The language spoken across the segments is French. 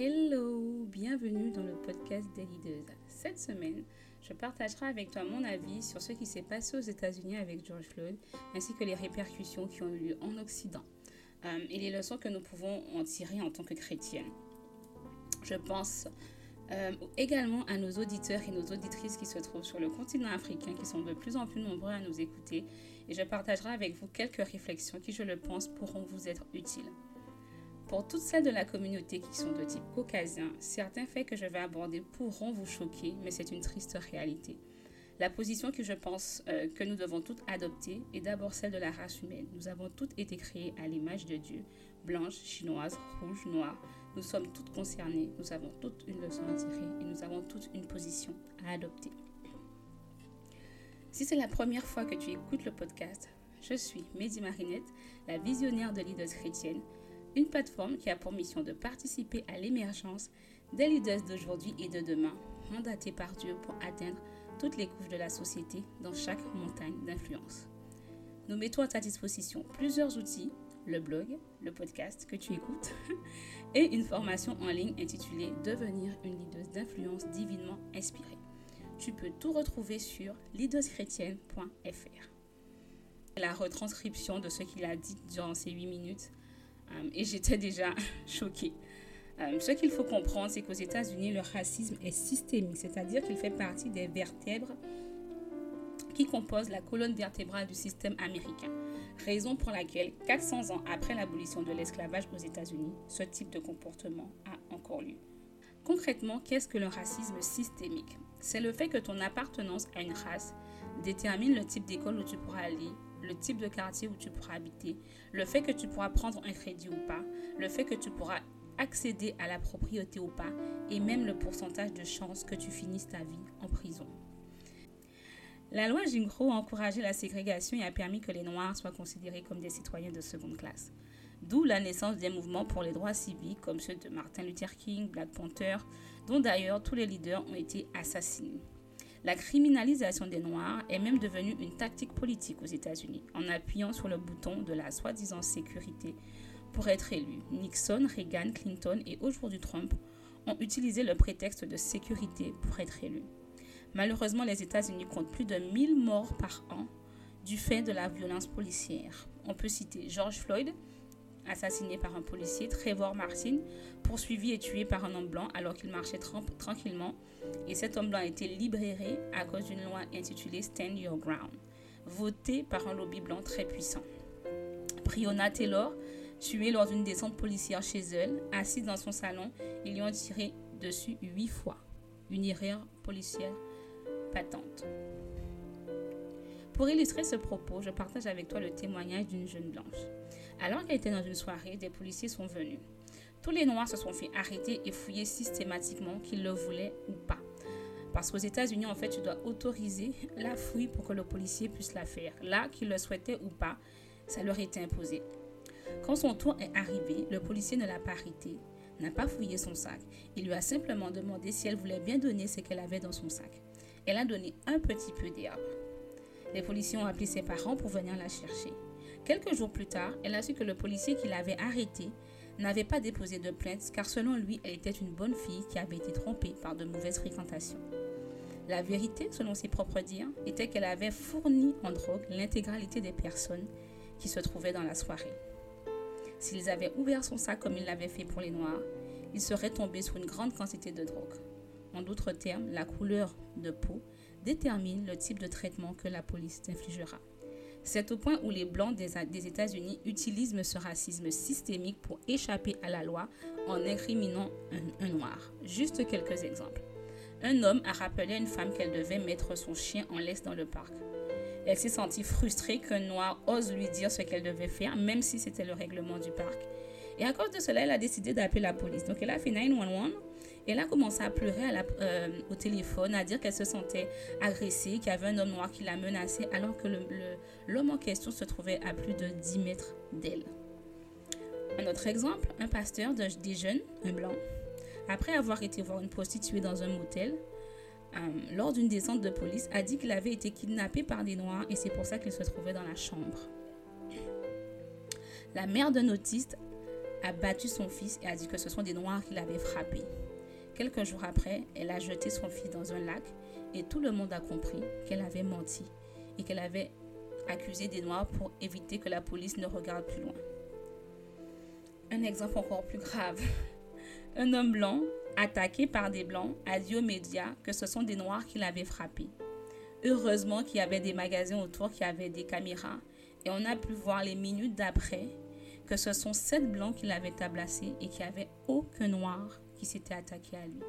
Hello, bienvenue dans le podcast des leaders. Cette semaine, je partagerai avec toi mon avis sur ce qui s'est passé aux États-Unis avec George Floyd, ainsi que les répercussions qui ont eu lieu en Occident, euh, et les leçons que nous pouvons en tirer en tant que chrétiennes. Je pense euh, également à nos auditeurs et nos auditrices qui se trouvent sur le continent africain, qui sont de plus en plus nombreux à nous écouter, et je partagerai avec vous quelques réflexions qui, je le pense, pourront vous être utiles. Pour toutes celles de la communauté qui sont de type caucasien, certains faits que je vais aborder pourront vous choquer, mais c'est une triste réalité. La position que je pense euh, que nous devons toutes adopter est d'abord celle de la race humaine. Nous avons toutes été créées à l'image de Dieu, blanches, chinoises, rouges, noires. Nous sommes toutes concernées, nous avons toutes une leçon à tirer et nous avons toutes une position à adopter. Si c'est la première fois que tu écoutes le podcast, je suis Mehdi Marinette, la visionnaire de leaders chrétienne une plateforme qui a pour mission de participer à l'émergence des leaders d'aujourd'hui et de demain, mandatés par Dieu pour atteindre toutes les couches de la société dans chaque montagne d'influence. Nous mettons à ta disposition plusieurs outils, le blog, le podcast que tu écoutes, et une formation en ligne intitulée Devenir une leader d'influence divinement inspirée. Tu peux tout retrouver sur leaderschrétienne.fr. La retranscription de ce qu'il a dit durant ces 8 minutes et j'étais déjà choquée. Euh, ce qu'il faut comprendre, c'est qu'aux États-Unis, le racisme est systémique, c'est-à-dire qu'il fait partie des vertèbres qui composent la colonne vertébrale du système américain. Raison pour laquelle, 400 ans après l'abolition de l'esclavage aux États-Unis, ce type de comportement a encore lieu. Concrètement, qu'est-ce que le racisme systémique? C'est le fait que ton appartenance à une race détermine le type d'école où tu pourras aller, le type de quartier où tu pourras habiter, le fait que tu pourras prendre un crédit ou pas, le fait que tu pourras accéder à la propriété ou pas, et même le pourcentage de chances que tu finisses ta vie en prison. La loi Jim Crow a encouragé la ségrégation et a permis que les Noirs soient considérés comme des citoyens de seconde classe. D'où la naissance des mouvements pour les droits civiques comme ceux de Martin Luther King, Black Panther, dont d'ailleurs tous les leaders ont été assassinés. La criminalisation des Noirs est même devenue une tactique politique aux États-Unis, en appuyant sur le bouton de la soi-disant sécurité pour être élu. Nixon, Reagan, Clinton et aujourd'hui Trump ont utilisé le prétexte de sécurité pour être élus. Malheureusement, les États-Unis comptent plus de 1000 morts par an du fait de la violence policière. On peut citer George Floyd, assassiné par un policier, Trevor Martin, poursuivi et tué par un homme blanc alors qu'il marchait tranquillement. Et cet homme blanc a été libéré à cause d'une loi intitulée Stand Your Ground, votée par un lobby blanc très puissant. Breonna Taylor, tuée lors d'une descente policière chez elle, assise dans son salon, ils lui ont tiré dessus huit fois. Une erreur policière patente. Pour illustrer ce propos, je partage avec toi le témoignage d'une jeune blanche. Alors qu'elle était dans une soirée, des policiers sont venus. Tous les Noirs se sont fait arrêter et fouiller systématiquement, qu'ils le voulaient ou pas. Parce qu'aux États-Unis, en fait, tu dois autoriser la fouille pour que le policier puisse la faire. Là, qu'il le souhaitait ou pas, ça leur était imposé. Quand son tour est arrivé, le policier ne l'a pas arrêté, n'a pas fouillé son sac. Il lui a simplement demandé si elle voulait bien donner ce qu'elle avait dans son sac. Elle a donné un petit peu d'herbe. Les policiers ont appelé ses parents pour venir la chercher. Quelques jours plus tard, elle a su que le policier qui l'avait arrêtée n'avait pas déposé de plainte car selon lui, elle était une bonne fille qui avait été trompée par de mauvaises fréquentations. La vérité, selon ses propres dires, était qu'elle avait fourni en drogue l'intégralité des personnes qui se trouvaient dans la soirée. S'ils avaient ouvert son sac comme ils l'avaient fait pour les Noirs, ils seraient tombés sur une grande quantité de drogue. En d'autres termes, la couleur de peau détermine le type de traitement que la police infligera. C'est au point où les Blancs des, États-Unis utilisent ce racisme systémique pour échapper à la loi en incriminant un, noir. Juste quelques exemples. Un homme a rappelé à une femme qu'elle devait mettre son chien en laisse dans le parc. Elle s'est sentie frustrée qu'un noir ose lui dire ce qu'elle devait faire, même si c'était le règlement du parc. Et à cause de cela, elle a décidé d'appeler la police. Donc elle a fait 911 elle a commencé à pleurer euh, au téléphone, à dire qu'elle se sentait agressée, qu'il y avait un homme noir qui la menaçait, alors que l'homme en question se trouvait à plus de 10 mètres d'elle. Un autre exemple, un pasteur de, des jeunes, un blanc, après avoir été voir une prostituée dans un motel, euh, lors d'une descente de police, a dit qu'il avait été kidnappé par des noirs et c'est pour ça qu'il se trouvait dans la chambre. La mère d'un autiste a battu son fils et a dit que ce sont des Noirs qui l'avaient frappé. Quelques jours après, elle a jeté son fils dans un lac et tout le monde a compris qu'elle avait menti et qu'elle avait accusé des Noirs pour éviter que la police ne regarde plus loin. Un exemple encore plus grave. Un homme blanc, attaqué par des Blancs, a dit aux médias que ce sont des Noirs qui l'avaient frappé. Heureusement qu'il y avait des magasins autour qui avaient des caméras et on a pu voir les minutes d'après que ce sont sept Blancs qui l'avaient tabassé et qu'il n'y avait aucun Noir qui s'était attaqué à lui.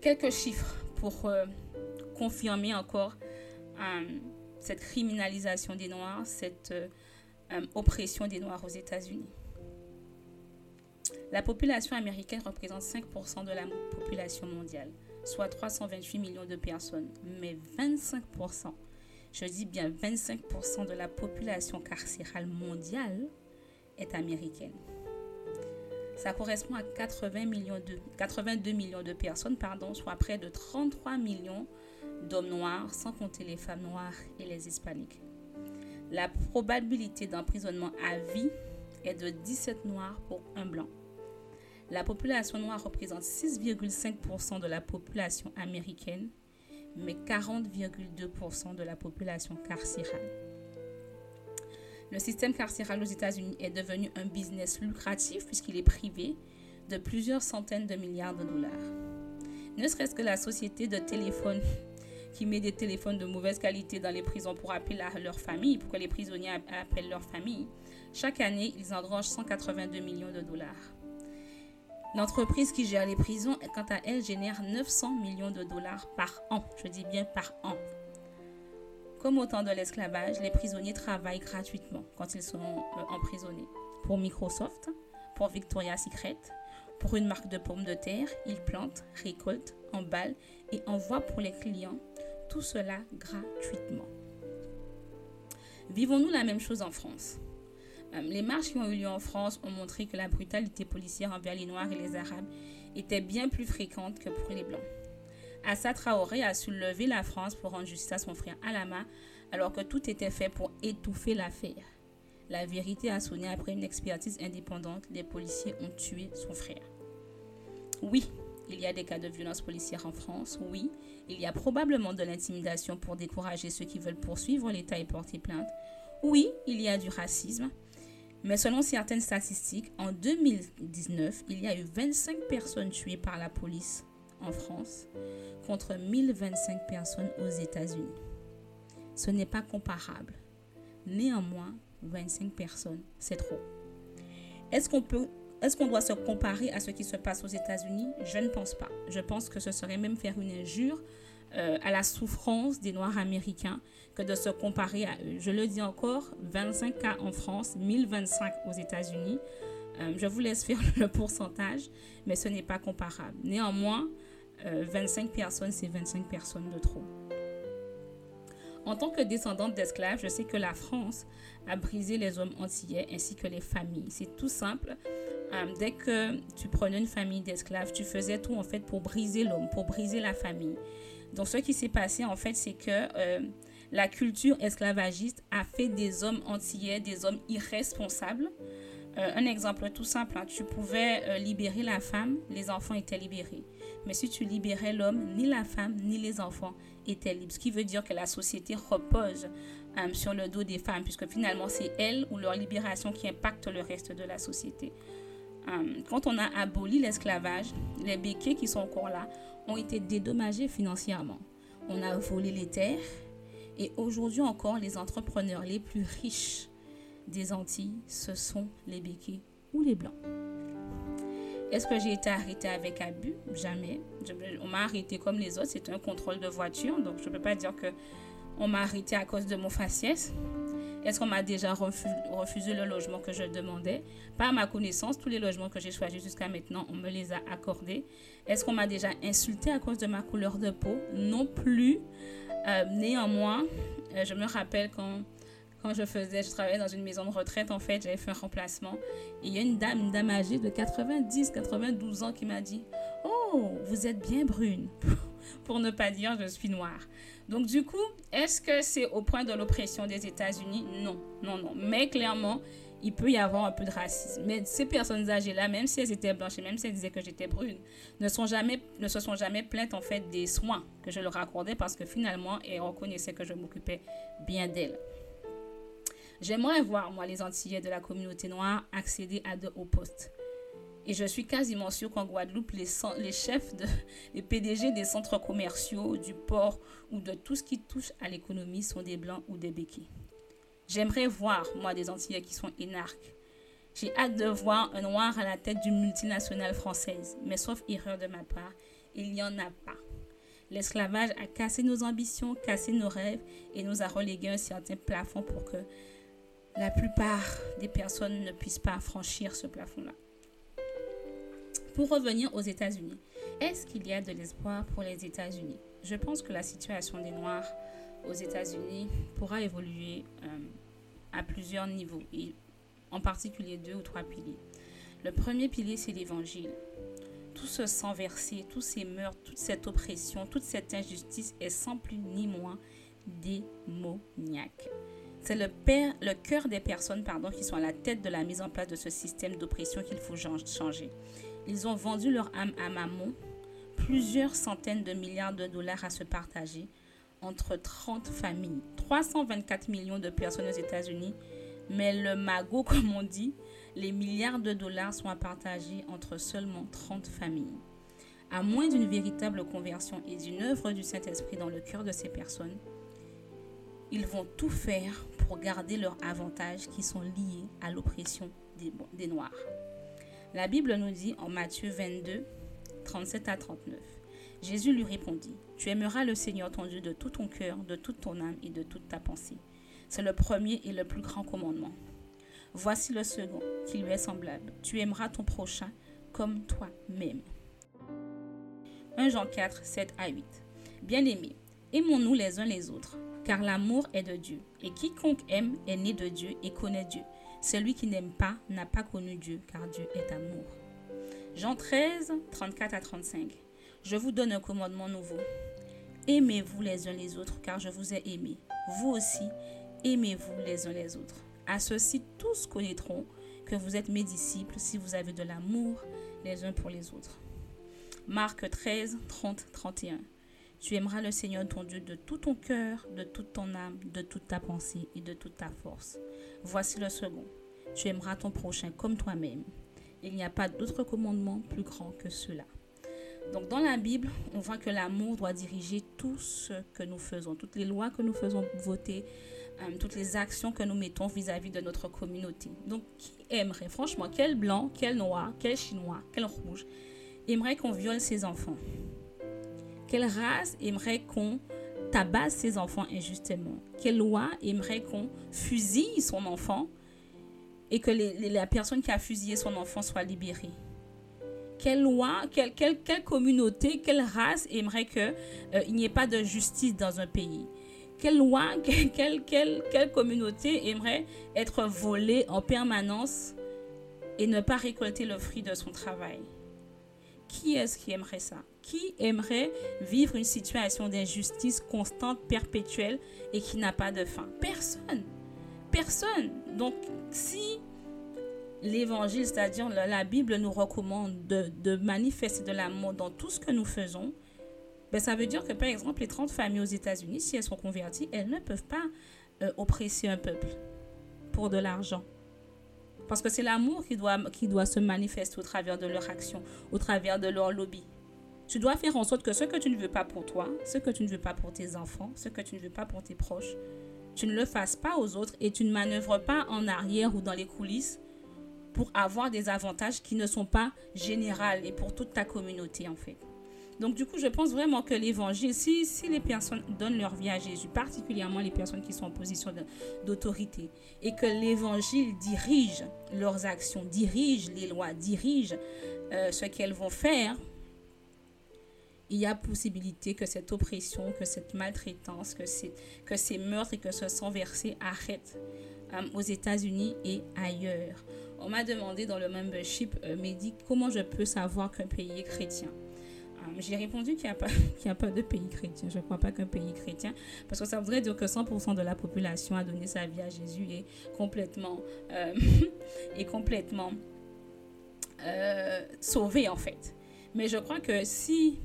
Quelques chiffres pour euh, confirmer encore euh, cette criminalisation des Noirs, cette euh, oppression des Noirs aux États-Unis. La population américaine représente 5% de la population mondiale, soit 328 millions de personnes. Mais 25%, je dis bien 25% de la population carcérale mondiale est américaine. Ça correspond à 80 millions de, 82 millions de personnes, pardon, soit près de 33 millions d'hommes noirs, sans compter les femmes noires et les hispaniques. La probabilité d'emprisonnement à vie est de 17 noirs pour un blanc. La population noire représente 6,5% de la population américaine, mais 40,2% de la population carcérale. Le système carcéral aux États-Unis est devenu un business lucratif puisqu'il est privé de plusieurs centaines de milliards de dollars. Ne serait-ce que la société de téléphone qui met des téléphones de mauvaise qualité dans les prisons pour appeler leur famille, pour que les prisonniers appellent leur famille. Chaque année, ils engrangent 182 millions de dollars. L'entreprise qui gère les prisons, quant à elle, génère 900 millions de dollars par an. Je dis bien par an. Comme au temps de l'esclavage, les prisonniers travaillent gratuitement quand ils sont euh, emprisonnés. Pour Microsoft, pour Victoria's Secret, pour une marque de pommes de terre, ils plantent, récoltent, emballent et envoient pour les clients. Tout cela gratuitement. Vivons-nous la même chose en France? Euh, les marches qui ont eu lieu en France ont montré que la brutalité policière envers les Noirs et les Arabes était bien plus fréquente que pour les Blancs. Assa Traoré a soulevé la France pour rendre justice à son frère Alama, alors que tout était fait pour étouffer l'affaire. La vérité a sonné après une expertise indépendante. Les policiers ont tué son frère. Oui, il y a des cas de violence policière en France. Oui, il y a probablement de l'intimidation pour décourager ceux qui veulent poursuivre l'État et porter plainte. Oui, il y a du racisme. Mais selon certaines statistiques, en 2019, il y a eu 25 personnes tuées par la police en France contre 1025 personnes aux États-Unis. Ce n'est pas comparable. Néanmoins, 25 personnes, c'est trop. Est-ce qu'on peut est-ce qu'on doit se comparer à ce qui se passe aux États-Unis? Je ne pense pas. Je pense que ce serait même faire une injure euh, à la souffrance des Noirs américains que de se comparer à eux. Je le dis encore, 25 cas en France, 1025 aux États-Unis. Euh, je vous laisse faire le pourcentage, mais ce n'est pas comparable. Néanmoins, 25 euh, personnes, c'est 25 personnes de trop. En tant que descendante d'esclaves, je sais que la France a brisé les hommes antillais ainsi que les familles. C'est tout simple. dès que tu prenais une famille d'esclaves, tu faisais tout en fait pour briser l'homme, pour briser la famille. Donc, ce qui s'est passé, en fait, c'est que euh, la culture esclavagiste a fait des hommes antillais, des hommes irresponsables. Euh, un exemple tout simple, hein, tu pouvais euh, libérer la femme, les enfants étaient libérés. Mais si tu libérais l'homme, ni la femme, ni les enfants étaient libres. Ce qui veut dire que la société repose sur le dos des femmes, puisque finalement, c'est elles ou leur libération qui impacte le reste de la société. quand on a aboli l'esclavage, les béquets qui sont encore là ont été dédommagés financièrement. On a volé les terres et aujourd'hui encore, les entrepreneurs les plus riches des Antilles, ce sont les béquets ou les blancs. Est-ce que j'ai été arrêté avec abus? Jamais. on m'a arrêté comme les autres. C'est un contrôle de voiture. Donc, je ne peux pas dire que on m'a arrêté à cause de mon faciès. Est-ce qu'on m'a déjà refusé le logement que je demandais? Pas à ma connaissance, tous les logements que j'ai choisis jusqu'à maintenant, on me les a accordés. Est-ce qu'on m'a déjà insulté à cause de ma couleur de peau? Non plus. Euh, néanmoins, euh, je me rappelle quand, quand je faisais, je travaillais dans une maison de retraite, en fait, j'avais fait un remplacement. Et il y a une dame, une dame âgée de 90, 92 ans qui m'a dit Oh, vous êtes bien brune. pour ne pas dire je suis noir. Donc du coup, est-ce que c'est au point de l'oppression des États-Unis? Non, non, non. Mais clairement, il peut y avoir un peu de racisme. Mais ces personnes âgées-là, même si elles étaient blanches et même si elles disaient que j'étais brune, ne, sont jamais, ne se sont jamais plaintes en fait des soins que je leur accordais parce que finalement, elles reconnaissaient que je m'occupais bien d'elles. J'aimerais voir, moi, les Antillais de la communauté noire accéder à de hauts postes. Et je suis quasiment sûre qu'en Guadeloupe, les, chefs, de, les PDG des centres commerciaux, du port ou de tout ce qui touche à l'économie sont des blancs ou des béquilles. J'aimerais voir, moi, des Antillais qui sont énarques. J'ai hâte de voir un noir à la tête d'une multinationale française. Mais sauf erreur de ma part, il n'y en a pas. L'esclavage a cassé nos ambitions, cassé nos rêves et nous a relégué un certain plafond pour que la plupart des personnes ne puissent pas franchir ce plafond-là. Pour revenir aux États-Unis, est-ce qu'il y a de l'espoir pour les États-Unis? Je pense que la situation des Noirs aux États-Unis pourra évoluer euh, à plusieurs niveaux, en particulier deux ou trois piliers. Le premier pilier, c'est l'Évangile. Tout ce sang versé, tous ces meurtres, toute cette oppression, toute cette injustice est sans plus ni moins démoniaque. C'est le, cœur des personnes pardon, qui sont à la tête de la mise en place de ce système d'oppression qu'il faut changer. Ils ont vendu leur âme à Mammon, plusieurs centaines de milliards de dollars à se partager entre 30 familles. 324 millions de personnes aux États-Unis, mais le magot, comme on dit, les milliards de dollars sont à partager entre seulement 30 familles. À moins d'une véritable conversion et d'une œuvre du Saint-Esprit dans le cœur de ces personnes, ils vont tout faire pour garder leurs avantages qui sont liés à l'oppression des, Noirs. La Bible nous dit en Matthieu 22, 37 à 39. Jésus lui répondit, Tu aimeras le Seigneur ton Dieu de tout ton cœur, de toute ton âme et de toute ta pensée. C'est le premier et le plus grand commandement. Voici le second, qui lui est semblable. Tu aimeras ton prochain comme toi-même. 1 Jean 4, 7 à 8. Bien-aimés, aimons-nous les uns les autres, car l'amour est de Dieu, et quiconque aime est né de Dieu et connaît Dieu. Celui qui n'aime pas n'a pas connu Dieu, car Dieu est amour. Jean 13, 34 à 35. Je vous donne un commandement nouveau. Aimez-vous les uns les autres, car je vous ai aimé. Vous aussi, aimez-vous les uns les autres. À ceci, tous connaîtront que vous êtes mes disciples si vous avez de l'amour les uns pour les autres. Marc 13, 30, 31. Tu aimeras le Seigneur ton Dieu de tout ton cœur, de toute ton âme, de toute ta pensée et de toute ta force. Voici le second. Tu aimeras ton prochain comme toi-même. Il n'y a pas d'autre commandement plus grand que cela. Donc dans la Bible, on voit que l'amour doit diriger tout ce que nous faisons, toutes les lois que nous faisons voter, euh, toutes les actions que nous mettons vis-à-vis de notre communauté. Donc qui aimerait, franchement, quel blanc, quel noir, quel chinois, quel rouge, aimerait qu'on viole ses enfants? Quelle race aimerait qu'on tabasse ses enfants injustement? Quelle loi aimerait qu'on fusille son enfant et que la personne qui a fusillé son enfant soit libérée? Quelle loi, quelle, communauté, quelle race aimerait qu'il euh, n'y ait pas de justice dans un pays? Quelle loi, quelle, quelle communauté aimerait être volée en permanence et ne pas récolter le fruit de son travail? Qui est-ce qui aimerait ça? Qui aimerait vivre une situation d'injustice constante, perpétuelle et qui n'a pas de fin Personne. Personne. Donc si l'évangile, c'est-à-dire la, Bible nous recommande de, manifester de l'amour dans tout ce que nous faisons, ben ça veut dire que par exemple les 30 familles aux États-Unis, si elles sont converties, elles ne peuvent pas euh, oppresser un peuple pour de l'argent. Parce que c'est l'amour qui doit, qui doit se manifester au travers de leur action, au travers de leur lobby. Tu dois faire en sorte que ce que tu ne veux pas pour toi, ce que tu ne veux pas pour tes enfants, ce que tu ne veux pas pour tes proches, tu ne le fasses pas aux autres et tu ne manœuvres pas en arrière ou dans les coulisses pour avoir des avantages qui ne sont pas généraux et pour toute ta communauté en fait. Donc du coup, je pense vraiment que l'évangile, si, si les personnes donnent leur vie à Jésus, particulièrement les personnes qui sont en position d'autorité, et que l'évangile dirige leurs actions, dirige les lois, dirige euh, ce qu'elles vont faire, il y a possibilité que cette oppression, que cette maltraitance, que, ces meurtres et que ce sang versé arrêtent euh, aux États-Unis et ailleurs. On m'a demandé dans le membership euh, comment je peux savoir qu'un pays est chrétien. Euh, j'ai répondu qu'il n'y a, pas, de pays chrétien. Je ne crois pas qu'un pays chrétien, parce que ça voudrait dire que 100% de la population a donné sa vie à Jésus et complètement, euh, est complètement euh, sauvé en fait. Mais je crois que si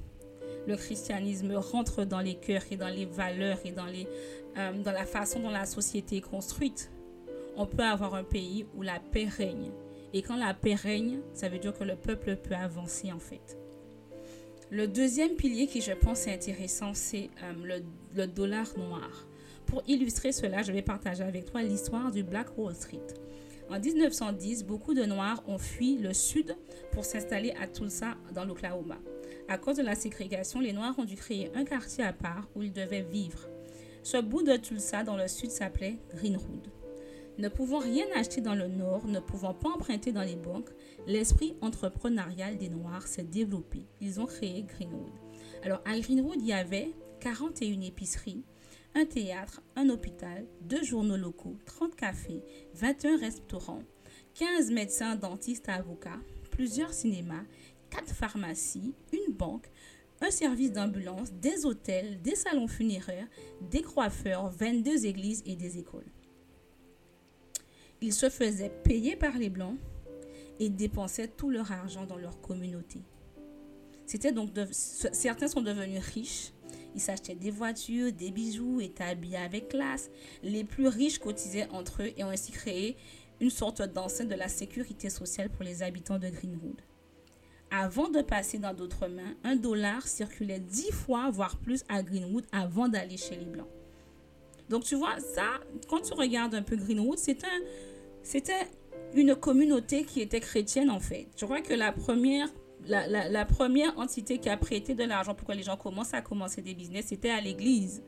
le christianisme rentre dans les cœurs et dans les valeurs et dans, les, euh, dans la façon dont la société est construite, on peut avoir un pays où la paix règne. Et quand la paix règne, ça veut dire que le peuple peut avancer en fait. Le deuxième pilier qui je pense est intéressant, c'est euh, le, le, dollar noir. Pour illustrer cela, je vais partager avec toi l'histoire du Black Wall Street. En 1910, beaucoup de Noirs ont fui le sud pour s'installer à Tulsa, dans l'Oklahoma. À cause de la ségrégation, les Noirs ont dû créer un quartier à part où ils devaient vivre. Ce bout de Tulsa dans le sud s'appelait Greenwood. Ne pouvant rien acheter dans le nord, ne pouvant pas emprunter dans les banques, l'esprit entrepreneurial des Noirs s'est développé. Ils ont créé Greenwood. Alors à Greenwood, il y avait 41 épiceries, un théâtre, un hôpital, deux journaux locaux, 30 cafés, 21 restaurants, 15 médecins, dentistes, avocats, plusieurs cinémas, 4 pharmacies, une banque, un service d'ambulance, des hôtels, des salons funéraires, des coiffeurs, 22 églises et des écoles. Ils se faisaient payer par les Blancs et dépensaient tout leur argent dans leur communauté. Certains sont devenus riches. Ils s'achetaient des voitures, des bijoux, étaient habillés avec classe. Les plus riches cotisaient entre eux et ont ainsi créé une sorte d'enceinte de la sécurité sociale pour les habitants de Greenwood. Avant de passer dans d'autres mains, un dollar circulait dix fois, voire plus, à Greenwood avant d'aller chez les Blancs. Donc tu vois, ça, quand tu regardes un peu Greenwood, c'est un, c'était une communauté qui était chrétienne en fait. Je crois que la première, la, première entité qui a prêté de l'argent pour que les gens commencent à commencer des business, c'était à l'église.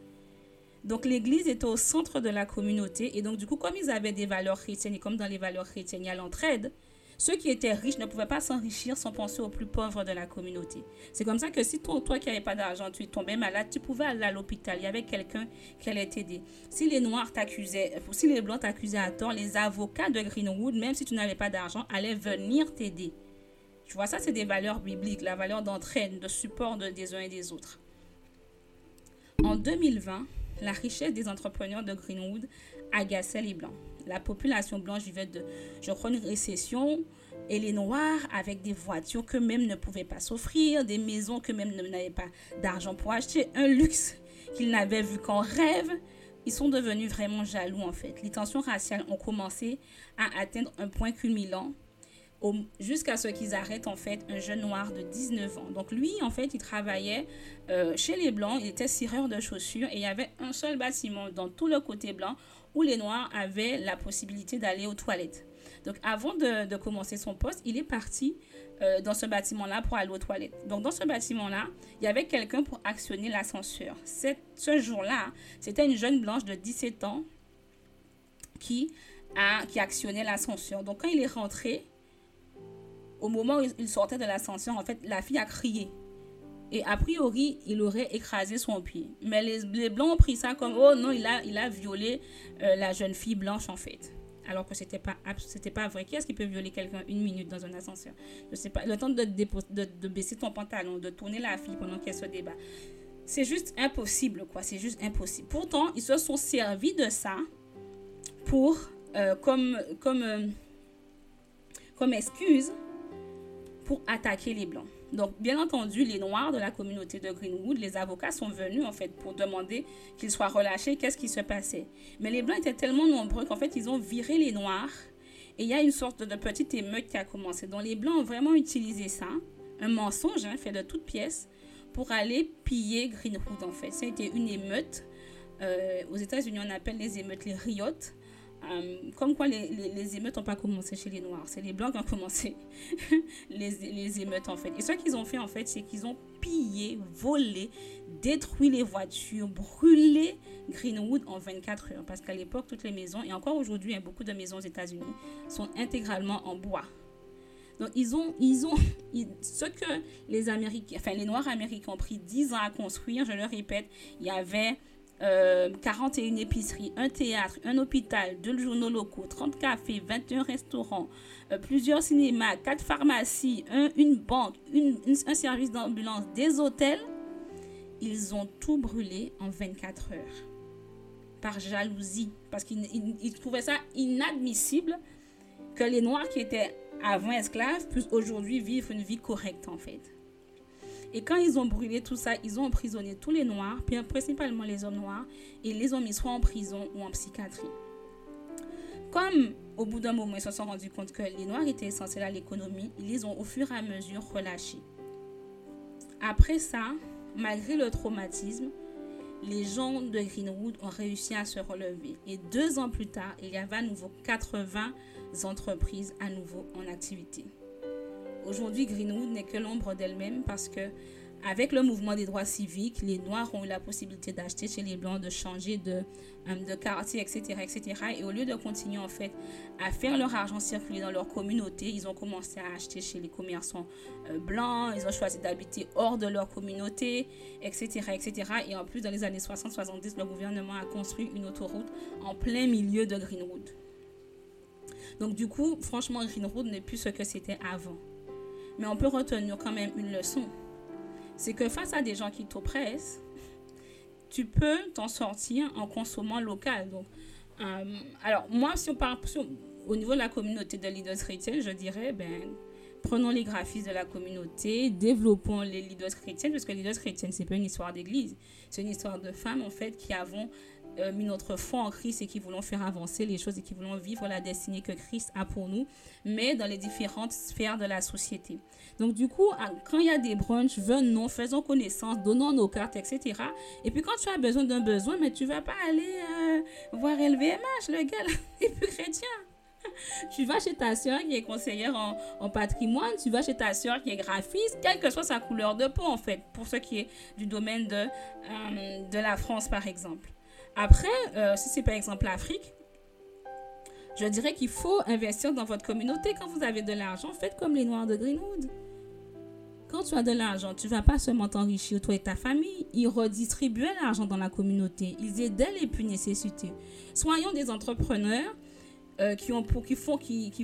Donc l'église était au centre de la communauté et donc du coup comme ils avaient des valeurs chrétiennes et comme dans les valeurs chrétiennes il y a l'entraide, ceux qui étaient riches ne pouvaient pas s'enrichir sans penser aux plus pauvres de la communauté. C'est comme ça que si toi, qui n'avais pas d'argent, tu tombais malade, tu pouvais aller à l'hôpital. Il y avait quelqu'un qui allait t'aider. Si les Noirs t'accusaient, si les Blancs t'accusaient à tort, les avocats de Greenwood, même si tu n'avais pas d'argent, allaient venir t'aider. Tu vois, ça, c'est des valeurs bibliques, la valeur d'entraîne, de support des uns et des autres. En 2020, la richesse des entrepreneurs de Greenwood agaçait les Blancs la population blanche vivait de, je crois, une récession. Et les Noirs, avec des voitures que même ne pouvaient pas s'offrir, des maisons que même n'avaient pas d'argent pour acheter, un luxe qu'ils n'avaient vu qu'en rêve, ils sont devenus vraiment jaloux en fait. Les tensions raciales ont commencé à atteindre un point culminant jusqu'à ce qu'ils arrêtent en fait un jeune noir de 19 ans. Donc lui en fait il travaillait euh, chez les blancs, il était cireur de chaussures et il y avait un seul bâtiment dans tout le côté blanc où les noirs avaient la possibilité d'aller aux toilettes. Donc avant de, commencer son poste, il est parti euh, dans ce bâtiment-là pour aller aux toilettes. Donc dans ce bâtiment-là, il y avait quelqu'un pour actionner l'ascenseur. Ce jour-là, c'était une jeune blanche de 17 ans qui, a, qui actionnait l'ascenseur. Donc quand il est rentré, au moment où il sortait de l'ascenseur, en fait, la fille a crié. Et a priori, il aurait écrasé son pied. Mais les, Blancs ont pris ça comme, oh non, il a, il a violé euh, la jeune fille blanche, en fait. Alors que c'était pas, pas vrai. Qui est-ce qui peut violer quelqu'un une minute dans un ascenseur Je sais pas. Le temps de, baisser ton pantalon, de tourner la fille pendant qu'elle se débat. C'est juste impossible, quoi. C'est juste impossible. Pourtant, ils se sont servis de ça pour, euh, comme, comme, euh, comme excuse pour attaquer les Blancs. Donc, bien entendu, les Noirs de la communauté de Greenwood, les avocats sont venus en fait pour demander qu'ils soient relâchés, qu'est-ce qui se passait? Mais les Blancs étaient tellement nombreux qu'en fait, ils ont viré les Noirs et il y a une sorte de petite émeute qui a commencé. Donc, les Blancs ont vraiment utilisé ça, un mensonge hein, fait de toutes pièces, pour aller piller Greenwood en fait. Ça a été une émeute. Euh, aux États-Unis, on appelle les émeutes les riots. Euh, comme quoi les, les, émeutes n'ont pas commencé chez les Noirs, c'est les Blancs qui ont commencé les, les, émeutes en fait. Et ce qu'ils ont fait en fait, c'est qu'ils ont pillé, volé, détruit les voitures, brûlé Greenwood en 24 heures. Parce qu'à l'époque, toutes les maisons, et encore aujourd'hui, beaucoup de maisons aux États-Unis, sont intégralement en bois. Donc ils ont, ils ont ce que les Américains, enfin les Noirs américains ont pris 10 ans à construire, je le répète, il y avait 41 épiceries, un théâtre, un hôpital, deux journaux locaux, 30 cafés, 21 restaurants, plusieurs cinémas, quatre pharmacies, une banque, un service d'ambulance, des hôtels. Ils ont tout brûlé en 24 heures. Par jalousie. Parce qu'ils trouvaient ça inadmissible que les Noirs qui étaient avant esclaves puissent aujourd'hui vivre une vie correcte en fait. Et quand ils ont brûlé tout ça, ils ont emprisonné tous les Noirs, principalement les hommes noirs, et les ont mis soit en prison ou en psychiatrie. Comme au bout d'un moment, ils se sont rendus compte que les Noirs étaient essentiels à l'économie, ils les ont au fur et à mesure relâchés. Après ça, malgré le traumatisme, les gens de Greenwood ont réussi à se relever. Et deux ans plus tard, il y avait à nouveau 80 entreprises à nouveau en activité. Aujourd'hui, Greenwood n'est que l'ombre d'elle-même parce que avec le mouvement des droits civiques, les Noirs ont eu la possibilité d'acheter chez les Blancs, de changer de, euh, de quartier, etc., etc. Et au lieu de continuer en fait à faire leur argent circuler dans leur communauté, ils ont commencé à acheter chez les commerçants euh, blancs, ils ont choisi d'habiter hors de leur communauté, etc., etc. Et en plus, dans les années 60-70, le gouvernement a construit une autoroute en plein milieu de Greenwood. Donc du coup, franchement, Greenwood n'est plus ce que c'était avant. Mais on peut retenir quand même une leçon. C'est que face à des gens qui t'oppressent, tu peux t'en sortir en consommant local. Donc, euh, alors moi, si on parle au niveau de la communauté de leaders chrétiens, je dirais, ben, prenons les graphistes de la communauté, développons les leaders chrétiennes, parce que leaders chrétiennes, c'est pas une histoire d'église, c'est une histoire de femmes, en fait, qui avons mis notre foi en Christ et qui voulons faire avancer les choses et qui voulons vivre la destinée que Christ a pour nous, mais dans les différentes sphères de la société. Donc du coup, quand il y a des brunchs, venons, faisons connaissance, donnons nos cartes, etc. Et puis quand tu as besoin d'un besoin, mais tu vas pas aller euh, voir LVMH, le gars n'est plus chrétien. Tu vas chez ta soeur qui est conseillère en, patrimoine, tu vas chez ta soeur qui est graphiste, quelle que soit sa couleur de peau en fait, pour ce qui est du domaine de, euh, de la France par exemple. Après, euh, si c'est par exemple l'Afrique, je dirais qu'il faut investir dans votre communauté. Quand vous avez de l'argent, faites comme les Noirs de Greenwood. Quand tu as de l'argent, tu ne vas pas seulement t'enrichir toi et ta famille. Ils redistribuaient l'argent dans la communauté. Ils aidaient les plus nécessités. Soyons des entrepreneurs euh, qui,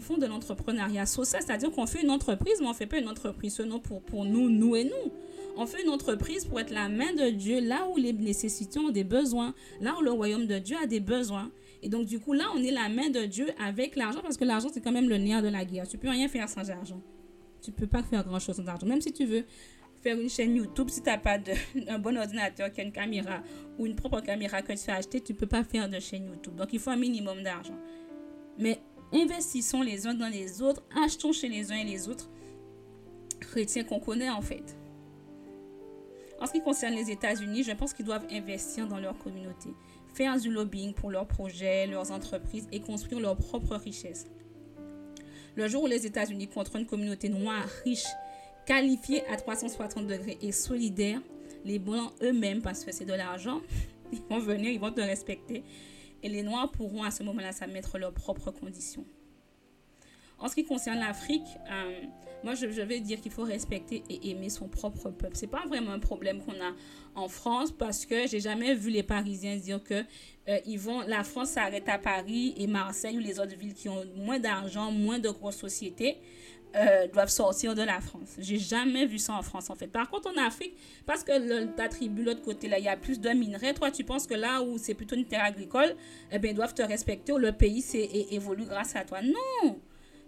font de l'entrepreneuriat social. C'est-à-dire qu'on fait une entreprise, mais on ne fait pas une entreprise seulement pour, pour nous, nous et nous. On fait une entreprise pour être la main de Dieu là où les nécessités ont des besoins, là où le royaume de Dieu a des besoins. Et donc, du coup, là, on est la main de Dieu avec l'argent parce que l'argent, c'est quand même le nerf de la guerre. Tu peux rien faire sans argent. Tu peux pas faire grand-chose sans argent. Même si tu veux faire une chaîne YouTube, si tu n'as pas de, un bon ordinateur qui a une caméra ou une propre caméra que tu as acheté, tu peux pas faire de chaîne YouTube. Donc, il faut un minimum d'argent. Mais investissons les uns dans les autres, achetons chez les uns et les autres chrétiens qu'on connaît en fait. En ce qui concerne les États-Unis, je pense qu'ils doivent investir dans leur communauté, faire du lobbying pour leurs projets, leurs entreprises et construire leur propre richesse. Le jour où les États-Unis contre une communauté noire riche, qualifiée à 360 degrés et solidaire, les Blancs eux-mêmes, parce que c'est de l'argent, ils vont venir, ils vont te respecter. Et les Noirs pourront à ce moment-là mettre leurs propres conditions. En ce qui concerne l'Afrique, euh, moi je, vais dire qu'il faut respecter et aimer son propre peuple. C'est pas vraiment un problème qu'on a en France parce que j'ai jamais vu les Parisiens dire que euh, ils vont, la France s'arrête à Paris et Marseille ou les autres villes qui ont moins d'argent, moins de grosses sociétés. Euh, doivent sortir de la France. J'ai jamais vu ça en France en fait. Par contre en Afrique, parce que ta tribu l'autre côté là, il y a plus de minerais, toi tu penses que là où c'est plutôt une terre agricole, eh ils doivent te respecter ou le pays évolue grâce à toi. Non,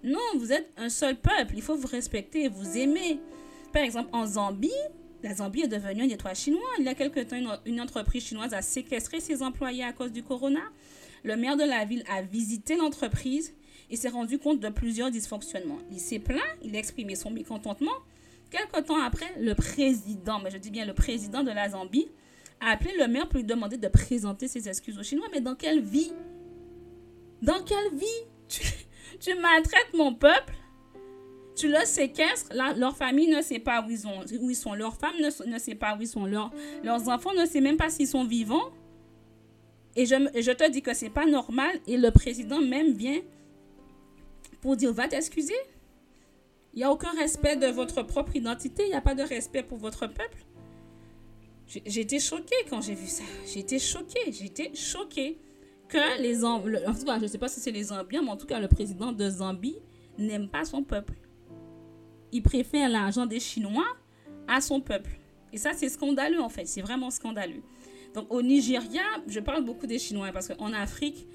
non, vous êtes un seul peuple. Il faut vous respecter et vous aimer. Par exemple, en Zambie, la Zambie est devenue un étoile chinois. Il y a quelque temps, une, entreprise chinoise a séquestré ses employés à cause du corona. Le maire de la ville a visité l'entreprise et s'est rendu compte de plusieurs dysfonctionnements. Il s'est plaint, il a exprimé son mécontentement. Quelque temps après, le président, mais je dis bien le président de la Zambie, a appelé le maire pour lui demander de présenter ses excuses aux Chinois. Mais dans quelle vie? Dans quelle vie? Maltraites mon peuple, tu le séquestres, leur famille ne sait pas où ils, ont, où ils sont, leur femme ne, ne sait pas où ils sont, leur, leurs enfants ne savent même pas s'ils sont vivants. Et je, je te dis que c'est pas normal. Et le président même vient pour dire va t'excuser. Il n'y a aucun respect de votre propre identité. Il n'y a pas de respect pour votre peuple. J'étais choquée quand j'ai vu ça. J'étais choquée. J'étais choquée que les Zambiens, en tout cas, je ne sais pas si c'est les Zambiens, mais en tout cas, le président de Zambie n'aime pas son peuple. Il préfère l'argent des Chinois à son peuple. Et ça, c'est scandaleux, en fait. C'est vraiment scandaleux. Donc, au Nigeria, je parle beaucoup des Chinois parce qu'en Afrique,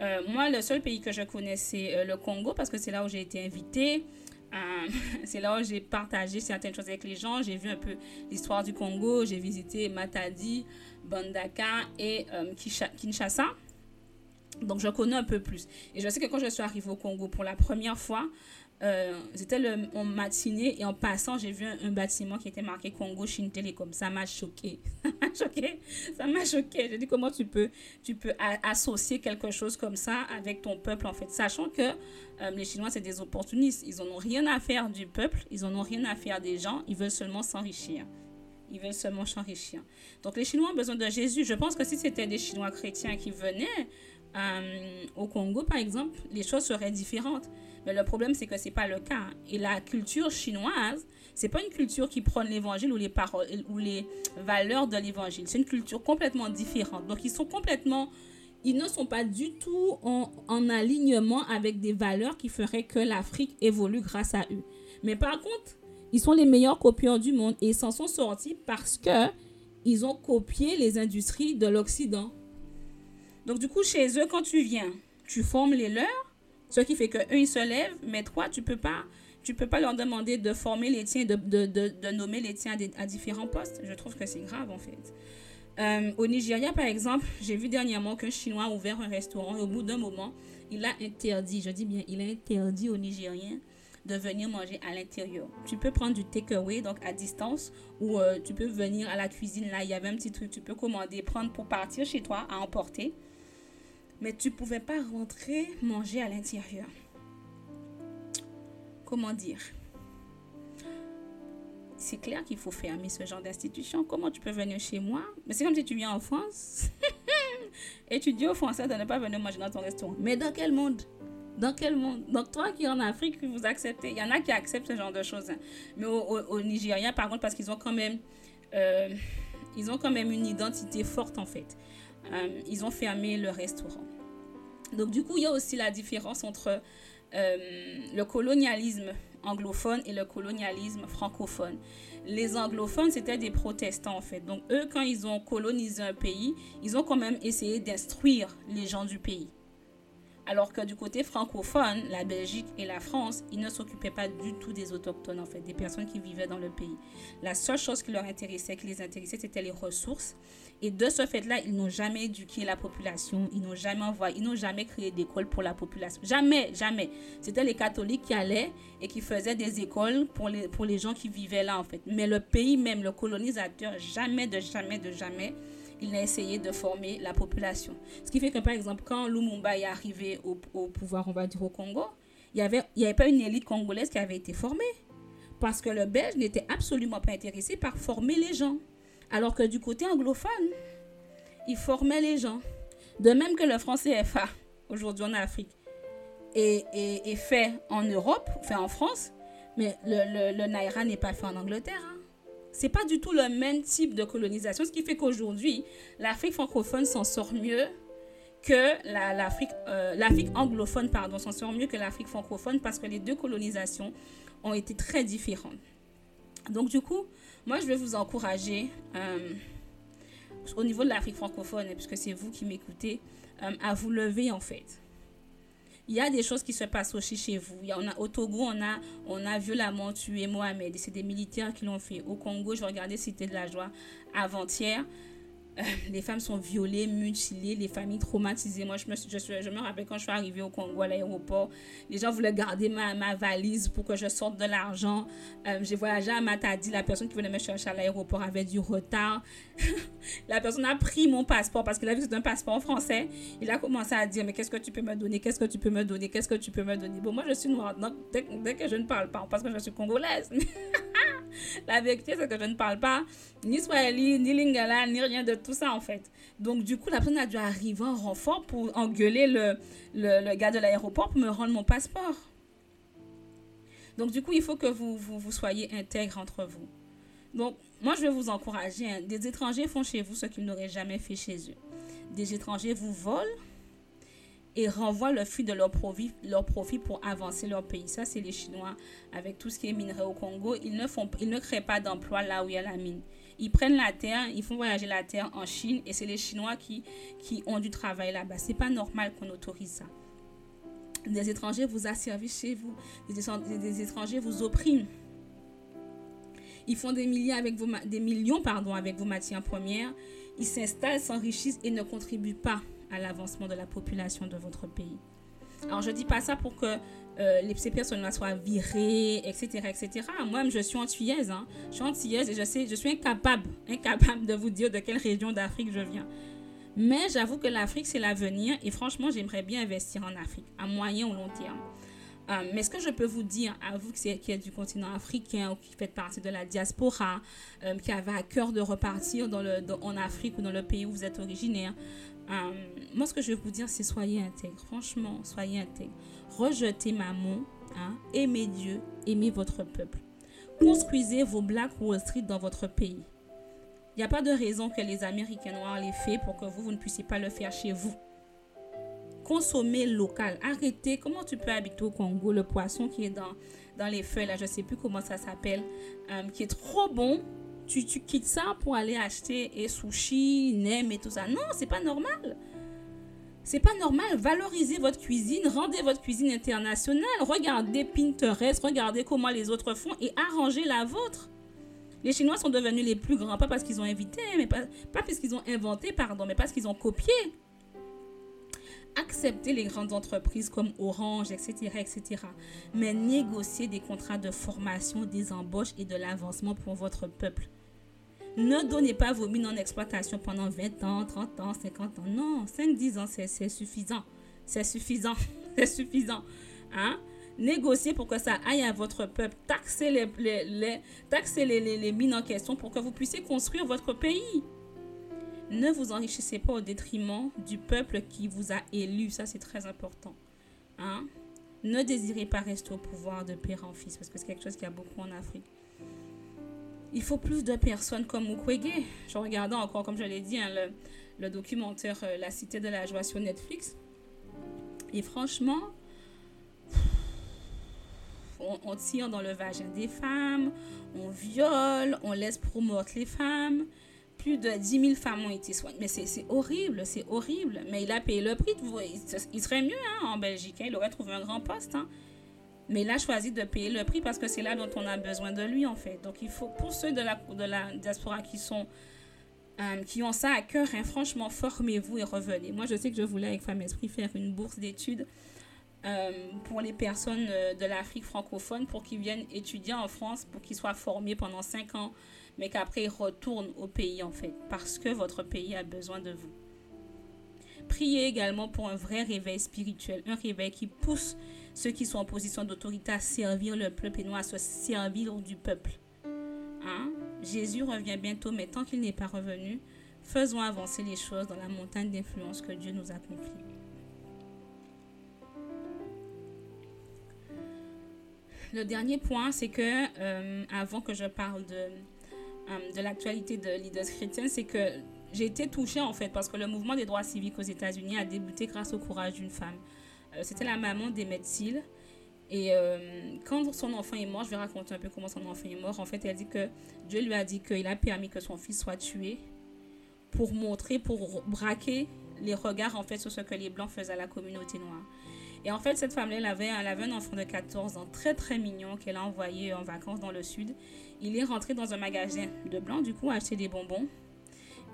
euh, moi, le seul pays que je connais, c'est euh, le Congo parce que c'est là où j'ai été invitée. Euh, c'est là où j'ai partagé certaines choses avec les gens. J'ai vu un peu l'histoire du Congo. J'ai visité Matadi, Bandaka et Kinshasa. Donc, je connais un peu plus. Et je sais que quand je suis arrivée au Congo pour la première fois, euh, c'était en matinée et en passant, j'ai vu un, bâtiment qui était marqué Congo Chine Télécom. Ça m'a choqué. Ça m'a choqué. Ça m'a choqué. J'ai dit comment tu peux, tu peux associer quelque chose comme ça avec ton peuple en fait, sachant que euh, les Chinois c'est des opportunistes. Ils n'en ont rien à faire du peuple. Ils n'en ont rien à faire des gens. Ils veulent seulement s'enrichir. Ils veulent seulement s'enrichir. Donc les Chinois ont besoin de Jésus. Je pense que si c'était des Chinois chrétiens qui venaient euh, au Congo, par exemple, les choses seraient différentes. Mais le problème, c'est que ce n'est pas le cas. Et la culture chinoise, c'est pas une culture qui prône l'évangile ou les paroles ou les valeurs de l'évangile. C'est une culture complètement différente. Donc, ils sont complètement. Ils ne sont pas du tout en, en alignement avec des valeurs qui feraient que l'Afrique évolue grâce à eux. Mais par contre, ils sont les meilleurs copieurs du monde et ils s'en sont sortis parce que ils ont copié les industries de l'Occident. Donc, du coup, chez eux, quand tu viens, tu formes les leurs ce qui fait qu'eux, ils se lèvent, mais toi, tu peux pas peux pas leur demander de former les tiens, de, nommer les tiens à, différents postes. Je trouve que c'est grave, en fait. Euh, au Nigeria, par exemple, j'ai vu dernièrement qu'un Chinois a ouvert un restaurant et au bout d'un moment, il a interdit, je dis bien, il a interdit aux Nigériens de venir manger à l'intérieur. Tu peux prendre du takeaway, donc à distance, ou euh, tu peux venir à la cuisine. Là, il y avait un petit truc, tu peux commander, prendre pour partir chez toi à emporter mais tu ne pouvais pas rentrer manger à l'intérieur. Comment dire? C'est clair qu'il faut fermer ce genre d'institution. Comment tu peux venir chez moi? Mais c'est comme si tu viens en France et tu dis aux Français de ne pas venir manger dans ton restaurant. Mais dans quel monde? Dans quel monde? Donc toi qui es en Afrique, vous acceptez? Il y en a qui acceptent ce genre de choses. Hein. Mais au, au, par contre, parce qu'ils ont quand même... Euh, ils ont quand même une identité forte en fait. Euh, ils ont fermé le restaurant. Donc du coup, il y a aussi la différence entre euh, le colonialisme anglophone et le colonialisme francophone. Les anglophones, c'était des protestants en fait. Donc eux, quand ils ont colonisé un pays, ils ont quand même essayé d'instruire les gens du pays. Alors que du côté francophone, la Belgique et la France, ils ne s'occupaient pas du tout des autochtones, en fait, des personnes qui vivaient dans le pays. La seule chose qui leur intéressait, qui les intéressait, c'était les ressources. Et de ce fait-là, ils n'ont jamais éduqué la population, ils n'ont jamais envoyé, ils n'ont jamais créé d'école pour la population. Jamais, jamais. C'était les catholiques qui allaient et qui faisaient des écoles pour les, pour les gens qui vivaient là, en fait. Mais le pays même, le colonisateur, jamais de jamais de jamais il a essayé de former la population. Ce qui fait que, par exemple, quand Lumumba est arrivé au, pouvoir, on va dire, au Congo, il n'y avait, avait pas une élite congolaise qui avait été formée. Parce que le Belge n'était absolument pas intéressé par former les gens. Alors que du côté anglophone, il formait les gens. De même que le français CFA, aujourd'hui en Afrique, est, est, fait en Europe, fait en France, mais le, Naira n'est pas fait en Angleterre. Hein c'est pas du tout le même type de colonisation, ce qui fait qu'aujourd'hui, l'Afrique francophone s'en sort mieux que l'Afrique euh, l'Afrique anglophone pardon s'en sort mieux que l'Afrique francophone parce que les deux colonisations ont été très différentes. Donc du coup, moi je vais vous encourager euh, au niveau de l'Afrique francophone, puisque c'est vous qui m'écoutez, euh, à vous lever en fait il y a des choses qui se passent aussi chez vous. Il y a, au Togo, on a, on a violemment tué Mohamed. C'est des militaires qui l'ont fait. Au Congo, je regardais Cité de la Joie avant-hier. Les femmes sont violées, mutilées, les familles traumatisées. Moi, je me, je, je me rappelle quand je suis arrivée au Congo à l'aéroport, les gens voulaient garder ma, ma, valise pour que je sorte de l'argent. Euh, j'ai voyagé à Matadi, la personne qui venait me chercher à l'aéroport avait du retard. la personne a pris mon passeport parce qu'il a vu que c'était un passeport français. Il a commencé à dire, mais qu'est-ce que tu peux me donner? Qu'est-ce que tu peux me donner? Qu'est-ce que tu peux me donner? Bon, moi, je suis noire. Dès que je ne parle pas, parce que je suis congolaise. la vérité, c'est que je ne parle pas ni swahili, ni lingala, ni rien de tout ça, en fait. Donc, du coup, la personne a dû arriver en renfort pour engueuler le, le, gars de l'aéroport pour me rendre mon passeport. Donc, du coup, il faut que vous, vous, vous soyez intègres entre vous. Donc, moi, je vais vous encourager. Hein. Des étrangers font chez vous ce qu'ils n'auraient jamais fait chez eux. Des étrangers vous volent et renvoient le fruit de leur profit, leur profit pour avancer leur pays. Ça, c'est les Chinois avec tout ce qui est minerai au Congo. Ils ne, font, ils ne créent pas d'emploi là où il y a la mine. Ils prennent la terre, ils font voyager la terre en Chine et c'est les Chinois qui, qui ont du travail là-bas. C'est pas normal qu'on autorise ça. Des étrangers vous asservissent chez vous. Des, des étrangers vous oppriment. Ils font des, milliers avec vos, des millions pardon, avec vos matières premières. Ils s'installent, s'enrichissent et ne contribuent pas l'avancement de la population de votre pays. Alors, je ne dis pas ça pour que euh, ces personnes-là soient virées, etc., etc. Moi, je suis antillaise. Hein. Je suis antillaise et je, sais, je suis incapable, incapable de vous dire de quelle région d'Afrique je viens. Mais j'avoue que l'Afrique, c'est l'avenir et franchement, j'aimerais bien investir en Afrique, à moyen ou long terme. Euh, mais ce que je peux vous dire, à vous qui êtes du continent africain ou qui faites partie de la diaspora, euh, qui avez à cœur de repartir dans le, en Afrique ou dans le pays où vous êtes originaire, euh, moi, ce que je vais vous dire, c'est soyez intègre. Franchement, soyez intègre. Rejetez Maman. Hein, aimez Dieu. Aimez votre peuple. Construisez vos Black Wall Street dans votre pays. Il n'y a pas de raison que les Américains noirs les fassent pour que vous, vous ne puissiez pas le faire chez vous. Consommez local. Arrêtez. Comment tu peux habiter au Congo le poisson qui est dans, dans les feuilles, là, je ne sais plus comment ça s'appelle, euh, qui est trop bon tu, quittes ça pour aller acheter et sushi, nem et tout ça. Non, c'est pas normal. C'est pas normal. Valorisez votre cuisine, rendez votre cuisine internationale. Regardez Pinterest, regardez comment les autres font et arrangez la vôtre. Les Chinois sont devenus les plus grands, pas parce qu'ils ont invité, mais pas, pas parce qu'ils ont inventé, pardon, mais parce qu'ils ont copié. Acceptez les grandes entreprises comme Orange, etc., etc. Mais négociez des contrats de formation, des embauches et de l'avancement pour votre peuple. Ne donnez pas vos mines en exploitation pendant 20 ans, 30 ans, 50 ans. Non, 5-10 ans, c'est suffisant. C'est suffisant. C'est suffisant. Hein? Négociez pour que ça aille à votre peuple. Taxez les, les, les, les, les mines en question pour que vous puissiez construire votre pays. Ne vous enrichissez pas au détriment du peuple qui vous a élu. Ça, c'est très important. Hein? Ne désirez pas rester au pouvoir de père en fils parce que c'est quelque chose qu'il y a beaucoup en Afrique il faut plus de personnes comme Mukwege. Je regardais encore, comme je l'ai dit, hein, le, documentaire euh, La Cité de la Joie sur Netflix. Et franchement, on, tire dans le vagin des femmes, on viole, on laisse promouvoir les femmes. Plus de 10 000 femmes ont été soignées. Mais c'est horrible, c'est horrible. Mais il a payé le prix. Il serait mieux hein, en Belgique. Hein. il aurait trouvé un grand poste. Mais il a choisi de payer le prix parce que c'est là dont on a besoin de lui, en fait. Donc, il faut, pour ceux de la, de la diaspora qui sont, euh, qui ont ça à cœur, hein, franchement, formez-vous et revenez. Moi, je sais que je voulais, avec Femme Esprit, faire une bourse d'études euh, pour les personnes euh, de l'Afrique francophone pour qu'ils viennent étudier en France, pour qu'ils soient formés pendant 5 ans, mais qu'après ils retournent au pays, en fait, parce que votre pays a besoin de vous. Priez également pour un vrai réveil spirituel, un réveil qui pousse ceux qui sont en position d'autorité à servir le peuple et non à se servir du peuple. Hein? Jésus revient bientôt, mais tant qu'il n'est pas revenu, faisons avancer les choses dans la montagne d'influence que Dieu nous a confiée. Le dernier point, c'est que, euh, avant que je parle de, de l'actualité de Leaders chrétiens, c'est que j'ai été touchée en fait parce que le mouvement des droits civiques aux États-Unis a débuté grâce au courage d'une femme. Euh, c'était la maman d'Emmett Till. Et euh, quand son enfant est mort, je vais raconter un peu comment son enfant est mort. En fait, elle dit que Dieu lui a dit qu'il a permis que son fils soit tué pour montrer, pour braquer les regards en fait sur ce que les Blancs faisaient à la communauté noire. Et en fait, cette femme-là, elle avait, avait un enfant de 14 ans très très mignon qu'elle a envoyé en vacances dans le sud. Il est rentré dans un magasin de Blancs, du coup, acheter des bonbons.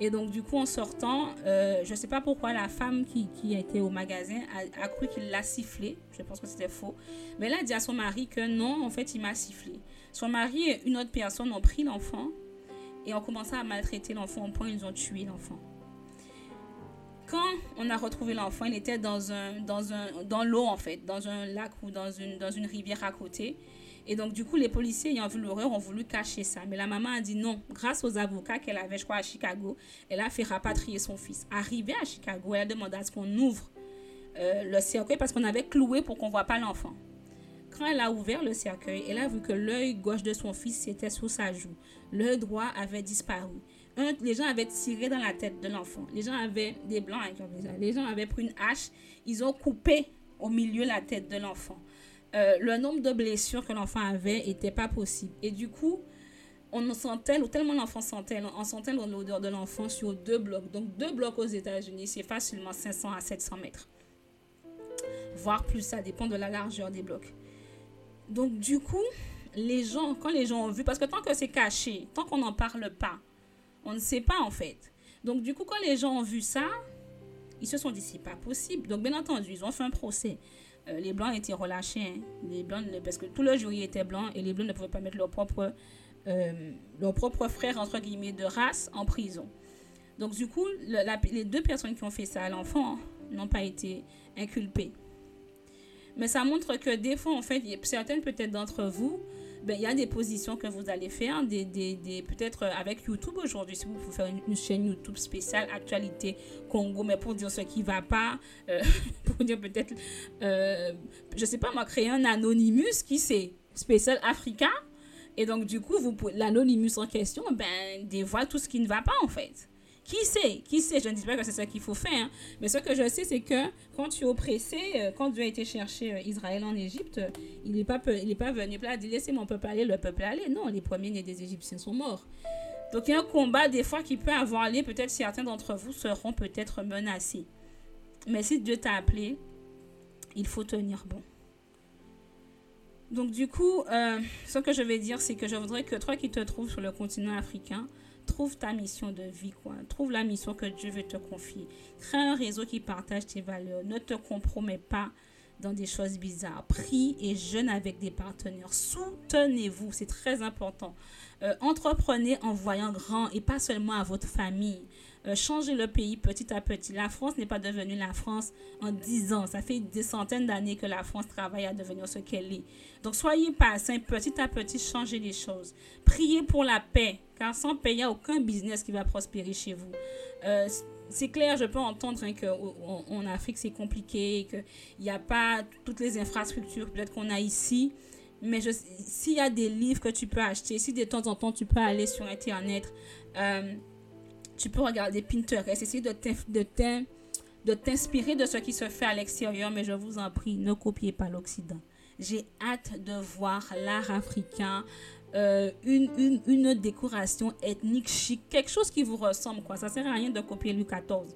Et donc, du coup, en sortant, euh, je ne sais pas pourquoi la femme qui, était au magasin a, cru qu'il l'a sifflé. Je pense que c'était faux. Mais elle a dit à son mari que non, en fait, il m'a sifflé. Son mari et une autre personne ont pris l'enfant et ont commencé à maltraiter l'enfant au point ils ont tué l'enfant. Quand on a retrouvé l'enfant, il était dans, un, dans, un, dans l'eau, en fait, dans un lac ou dans une, dans une rivière à côté. Et donc, du coup, les policiers ayant vu l'horreur ont voulu cacher ça. Mais la maman a dit non. Grâce aux avocats qu'elle avait, je crois, à Chicago, elle a fait rapatrier son fils. Arrivée à Chicago, elle a demandé à ce qu'on ouvre euh, le cercueil parce qu'on avait cloué pour qu'on ne voit pas l'enfant. Quand elle a ouvert le cercueil, elle a vu que l'œil gauche de son fils était sous sa joue. L'œil droit avait disparu. Les gens avaient tiré dans la tête de l'enfant. Les gens avaient des blancs Les gens avaient pris une hache. Ils ont coupé au milieu la tête de l'enfant. Euh, le nombre de blessures que l'enfant avait n'était pas possible. Et du coup, on sentait, ou tellement l'enfant sentait, on sentait l'odeur de l'enfant sur deux blocs. Donc, deux blocs aux États-Unis, c'est facilement 500 à 700 mètres. Voire plus, ça dépend de la largeur des blocs. Donc, du coup, les gens, quand les gens ont vu, parce que tant que c'est caché, tant qu'on n'en parle pas, on ne sait pas en fait. Donc, du coup, quand les gens ont vu ça, ils se sont dit, c'est pas possible. Donc, bien entendu, ils ont fait un procès. Euh, les blancs étaient relâchés, hein. les blancs, parce que tout le jury était blanc et les blancs ne pouvaient pas mettre leur propre, euh, leur propre frère, entre guillemets, de race en prison. Donc, du coup, les deux personnes qui ont fait ça à l'enfant n'ont pas été inculpées. Mais ça montre que des fois, en fait, certaines peut-être d'entre vous, ben, il y a des positions que vous allez faire, des, des, des peut-être avec YouTube aujourd'hui, si vous pouvez faire une, chaîne YouTube spéciale actualité Congo, mais pour dire ce qui ne va pas, euh, pour dire peut-être, euh, je sais pas moi, créer un anonymous qui c'est spécial africain. Et donc, du coup, l'anonymous en question, ben, dévoile tout ce qui ne va pas en fait. Qui sait? Qui sait? Je ne dis pas que c'est ça qu'il faut faire. Hein. Mais ce que je sais, c'est que quand tu es oppressé, euh, quand Dieu a été chercher euh, Israël en Égypte, euh, il n'est pas, il pas venu là, dit laissez mon peuple aller, le peuple aller. Non, les premiers nés des Égyptiens sont morts. Donc il y a un combat des fois qui peut avoir lieu. Peut-être certains d'entre vous seront peut-être menacés. Mais si Dieu t'a appelé, il faut tenir bon. Donc du coup, ce que je vais dire, c'est que je voudrais que toi qui te trouves sur le continent africain, Trouve ta mission de vie, quoi. Trouve la mission que Dieu veut te confier. Crée un réseau qui partage tes valeurs. Ne te compromets pas dans des choses bizarres. Prie et jeûne avec des partenaires. Soutenez-vous, c'est très important. Euh, entreprenez en voyant grand et pas seulement à votre famille. Euh, changez le pays petit à petit. La France n'est pas devenue la France en 10 ans. Ça fait des centaines d'années que la France travaille à devenir ce qu'elle est. Donc soyez patient, petit à petit, changez les choses. Priez pour la paix, car sans paix, il n'y a aucun business qui va prospérer chez vous. Euh, c'est clair, je peux entendre hein, qu'en Afrique, c'est compliqué, qu'il n'y a pas toutes les infrastructures peut-être qu'on a ici. Mais s'il y a des livres que tu peux acheter, si de temps en temps tu peux aller sur Internet, euh, tu peux regarder Pinterest, essayer de t'inspirer de ce qui se fait à l'extérieur, mais je vous en prie, ne copiez pas l'Occident. J'ai hâte de voir l'art africain, euh, une, décoration ethnique chic, quelque chose qui vous ressemble. Quoi. Ça ne sert à rien de copier Louis XIV.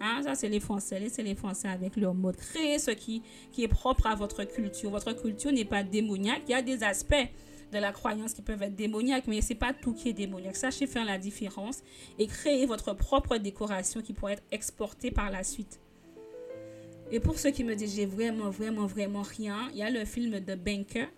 Hein, ça, c'est les Français. C'est les Français avec leur mode. Créez ce qui est propre à votre culture. Votre culture n'est pas démoniaque. Il y a des aspects de la croyance qui peuvent être démoniaques, mais ce n'est pas tout qui est démoniaque. Sachez faire la différence et créer votre propre décoration qui pourrait être exportée par la suite. Et pour ceux qui me disent j'ai vraiment, vraiment, vraiment rien, il y a le film The Banker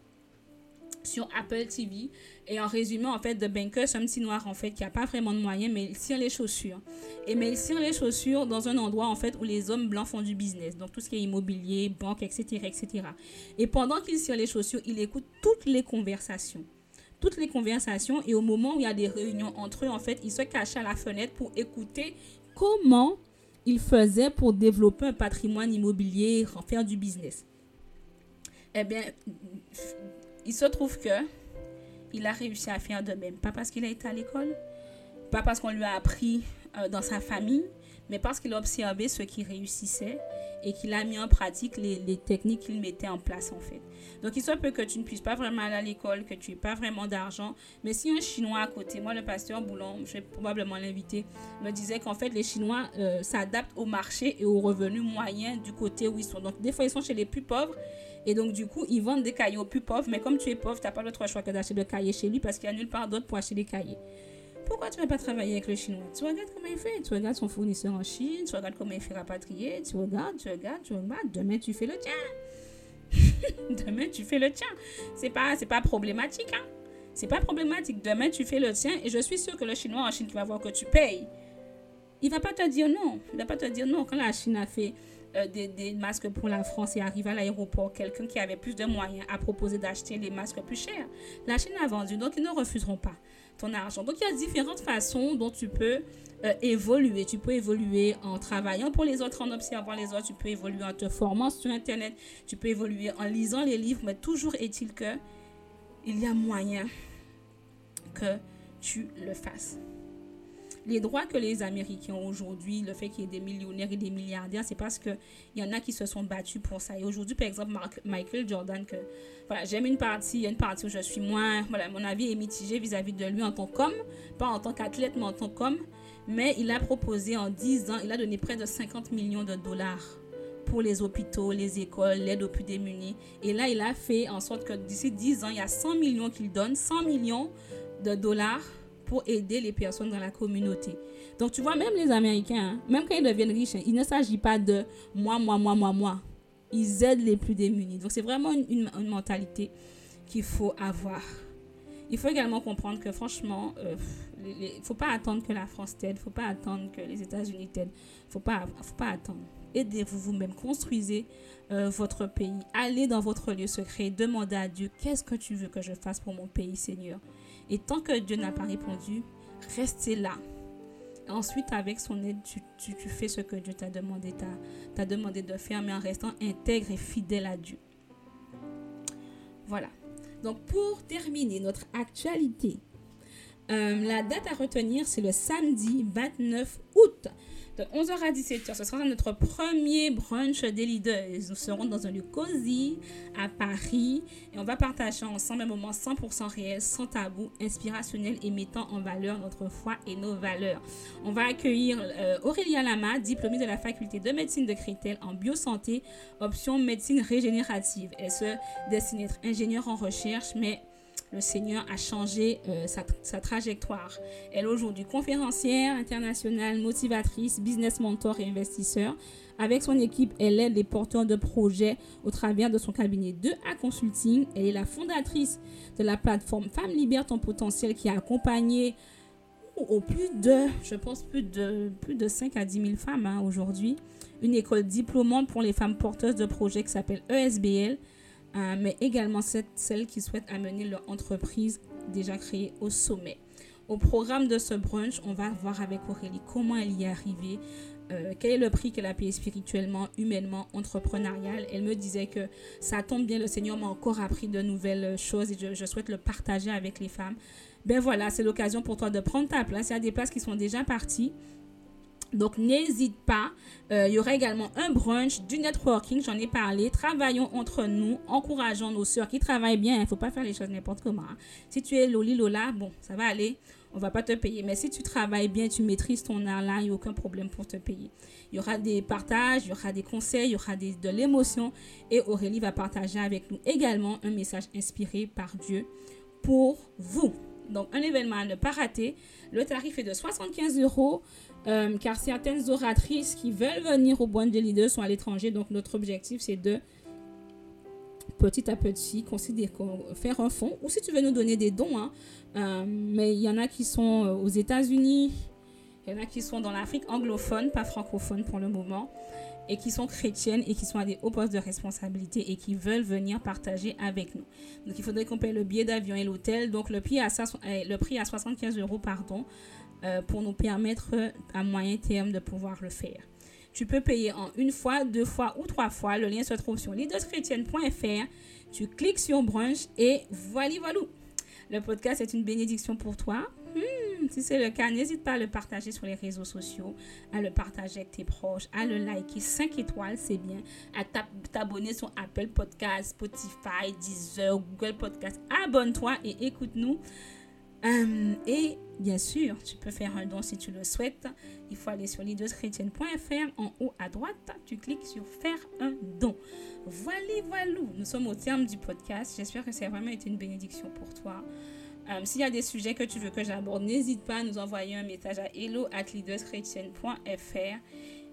sur Apple TV. Et en résumé, en fait, The Banker, c'est un petit noir, en fait, qui n'a pas vraiment de moyens, mais il tire les chaussures. Et mais il tire les chaussures dans un endroit, en fait, où les hommes blancs font du business. Donc, tout ce qui est immobilier, banque, etc., etc. Et pendant qu'il tire les chaussures, il écoute toutes les conversations. Toutes les conversations. Et au moment où il y a des réunions entre eux, en fait, il se cache à la fenêtre pour écouter comment il faisait pour développer un patrimoine immobilier, faire du business. Eh bien, il se trouve que il a réussi à faire de même. Pas parce qu'il a été à l'école, pas parce qu'on lui a appris euh, dans sa famille, mais parce qu'il a observé ce qui réussissait et qu'il a mis en pratique les, les techniques qu'il mettait en place en fait. Donc il se peut que tu ne puisses pas vraiment aller à l'école, que tu n'aies pas vraiment d'argent, mais si un Chinois à côté, moi le pasteur Boulon, je vais probablement l'inviter, me disait qu'en fait les Chinois euh, s'adaptent au marché et aux revenus moyens du côté où ils sont. Donc des fois ils sont chez les plus pauvres et donc, du coup, ils vendent des cahiers aux plus pauvres. Mais comme tu es pauvre, tu n'as pas d'autre choix que d'acheter des cahiers chez lui parce qu'il n'y a nulle part d'autre pour acheter des cahiers. Pourquoi tu ne vas pas travailler avec le chinois? Tu regardes comment il fait. Tu regardes son fournisseur en Chine. Tu regardes comment il fait rapatrier. Tu regardes, tu regardes, tu regardes. Demain, tu fais le tien. Demain, tu fais le tien. C'est pas, pas problématique, hein. C'est pas problématique. Demain, tu fais le tien. Et je suis sûre que le chinois en Chine qui va voir que tu payes, il va pas te dire non. Il va pas te dire non. Quand la Chine a fait euh, des, masques pour la France et arrive à l'aéroport, quelqu'un qui avait plus de moyens a proposé d'acheter les masques plus chers. La Chine a vendu, donc ils ne refuseront pas. Donc, il y a différentes façons dont tu peux euh, évoluer. Tu peux évoluer en travaillant pour les autres, en observant les autres. Tu peux évoluer en te formant sur Internet. Tu peux évoluer en lisant les livres. Mais toujours est-il que il y a moyen que tu le fasses les droits que les Américains ont aujourd'hui, le fait qu'il y ait des millionnaires et des milliardaires, c'est parce qu'il y en a qui se sont battus pour ça. Et aujourd'hui, par exemple, Michael Jordan, que voilà, j'aime une partie, il y a une partie où je suis moins, voilà, mon avis est mitigé vis-à-vis de lui en tant qu'homme, pas en tant qu'athlète, mais en tant qu'homme. Mais il a proposé en 10 ans, il a donné près de 50 millions de dollars pour les hôpitaux, les écoles, l'aide aux plus démunis. Et là, il a fait en sorte que d'ici 10 ans, il y a 100 millions qu'il donne, 100 millions de dollars pour aider les personnes dans la communauté. Donc, tu vois, même les Américains, hein, même quand ils deviennent riches, hein, il ne s'agit pas de moi, moi, moi, moi, moi. Ils aident les plus démunis. Donc, c'est vraiment une, mentalité qu'il faut avoir. Il faut également comprendre que franchement, il euh, ne faut pas attendre que la France t'aide, il ne faut pas attendre que les États-Unis t'aident, il faut pas, faut pas attendre. Aidez-vous vous-même, construisez euh, votre pays, allez dans votre lieu secret, demandez à Dieu, qu'est-ce que tu veux que je fasse pour mon pays, Seigneur? Et tant que Dieu n'a pas répondu, restez là. Ensuite, avec son aide, tu, fais ce que Dieu t'a demandé, demandé de faire, mais en restant intègre et fidèle à Dieu. Voilà. Donc, pour terminer notre actualité, euh, la date à retenir, c'est le samedi 29 août de 11h à 17h. Ce sera notre premier brunch des leaders. Nous serons dans un lieu cosy à Paris et on va partager ensemble un moment 100% réel, sans tabou, inspirationnel et mettant en valeur notre foi et nos valeurs. On va accueillir euh, Lama, diplômée de la faculté de médecine de Crétel en biosanté, option médecine régénérative. Elle se destine à être ingénieure en recherche, mais le Seigneur a changé euh, sa, trajectoire. Elle est aujourd'hui conférencière internationale, motivatrice, business mentor et investisseur. Avec son équipe, elle aide les porteurs de projets au travers de son cabinet de A Consulting. Elle est la fondatrice de la plateforme Femmes Libère ton potentiel qui a accompagné au plus de, je pense, plus de, plus de 5 à 10 000 femmes hein, aujourd'hui. Une école diplômante pour les femmes porteuses de projets qui s'appelle ESBL. Euh, mais également celles qui souhaitent amener leur entreprise déjà créée au sommet. Au programme de ce brunch, on va voir avec Aurélie comment elle y est arrivée, euh, quel est le prix qu'elle a payé spirituellement, humainement, entrepreneurial. Elle me disait que ça tombe bien, le Seigneur m'a encore appris de nouvelles choses et je, je, souhaite le partager avec les femmes. Ben voilà, c'est l'occasion pour toi de prendre ta place. Il y a des places qui sont déjà parties. Donc n'hésite pas. Euh, il y aura également un brunch, du networking, j'en ai parlé. Travaillons entre nous, encourageons nos soeurs qui travaillent bien. Il ne faut pas faire les choses n'importe comment. Hein. Si tu es Loli Lola, bon, ça va aller. On va pas te payer. Mais si tu travailles bien, tu maîtrises ton art là, il n'y a aucun problème pour te payer. Il y aura des partages, il y aura des conseils, il y aura de l'émotion. Et Aurélie va partager avec nous également un message inspiré par Dieu pour vous. Donc, un événement à ne pas rater. Le tarif est de 75 euros. Euh, car certaines oratrices qui veulent venir au Bois de Leaders sont à l'étranger. Donc, notre objectif, c'est de petit à petit considérer, faire un fonds. Ou si tu veux nous donner des dons, hein, euh, mais il y en a qui sont euh, aux États-Unis, il y en a qui sont dans l'Afrique anglophone, pas francophone pour le moment, et qui sont chrétiennes et qui sont à des hauts postes de responsabilité et qui veulent venir partager avec nous. Donc, il faudrait qu'on paye le billet d'avion et l'hôtel. Donc, le prix, à, le prix à 75 euros, pardon. Euh, pour nous permettre à moyen terme de pouvoir le faire. Tu peux payer en une fois, deux fois ou trois fois. Le lien se trouve sur leaderschrétienne.fr. Tu cliques sur brunch et voilà, voilà. Le podcast est une bénédiction pour toi. Hmm, si c'est le cas, n'hésite pas à le partager sur les réseaux sociaux, à le partager avec tes proches, à le liker 5 étoiles, c'est bien, à t'abonner sur Apple Podcast, Spotify, Deezer, Google Podcast. Abonne-toi et écoute-nous. Euh, et bien sûr, tu peux faire un don si tu le souhaites. Il faut aller sur leaderschrétienne.fr. En haut à droite, tu cliques sur faire un don. Voilà, voilà. Nous sommes au terme du podcast. J'espère que ça a vraiment été une bénédiction pour toi. Euh, S'il y a des sujets que tu veux que j'aborde, n'hésite pas à nous envoyer un message à hello at leaderschrétienne.fr.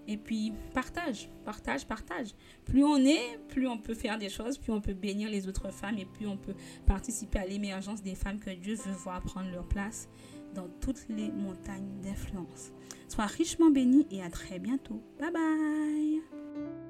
Et puis, partage, partage, partage. Plus on est, plus on peut faire des choses, plus on peut bénir les autres femmes et plus on peut participer à l'émergence des femmes que Dieu veut voir prendre leur place dans toutes les montagnes d'influence. Sois richement béni et à très bientôt. Bye bye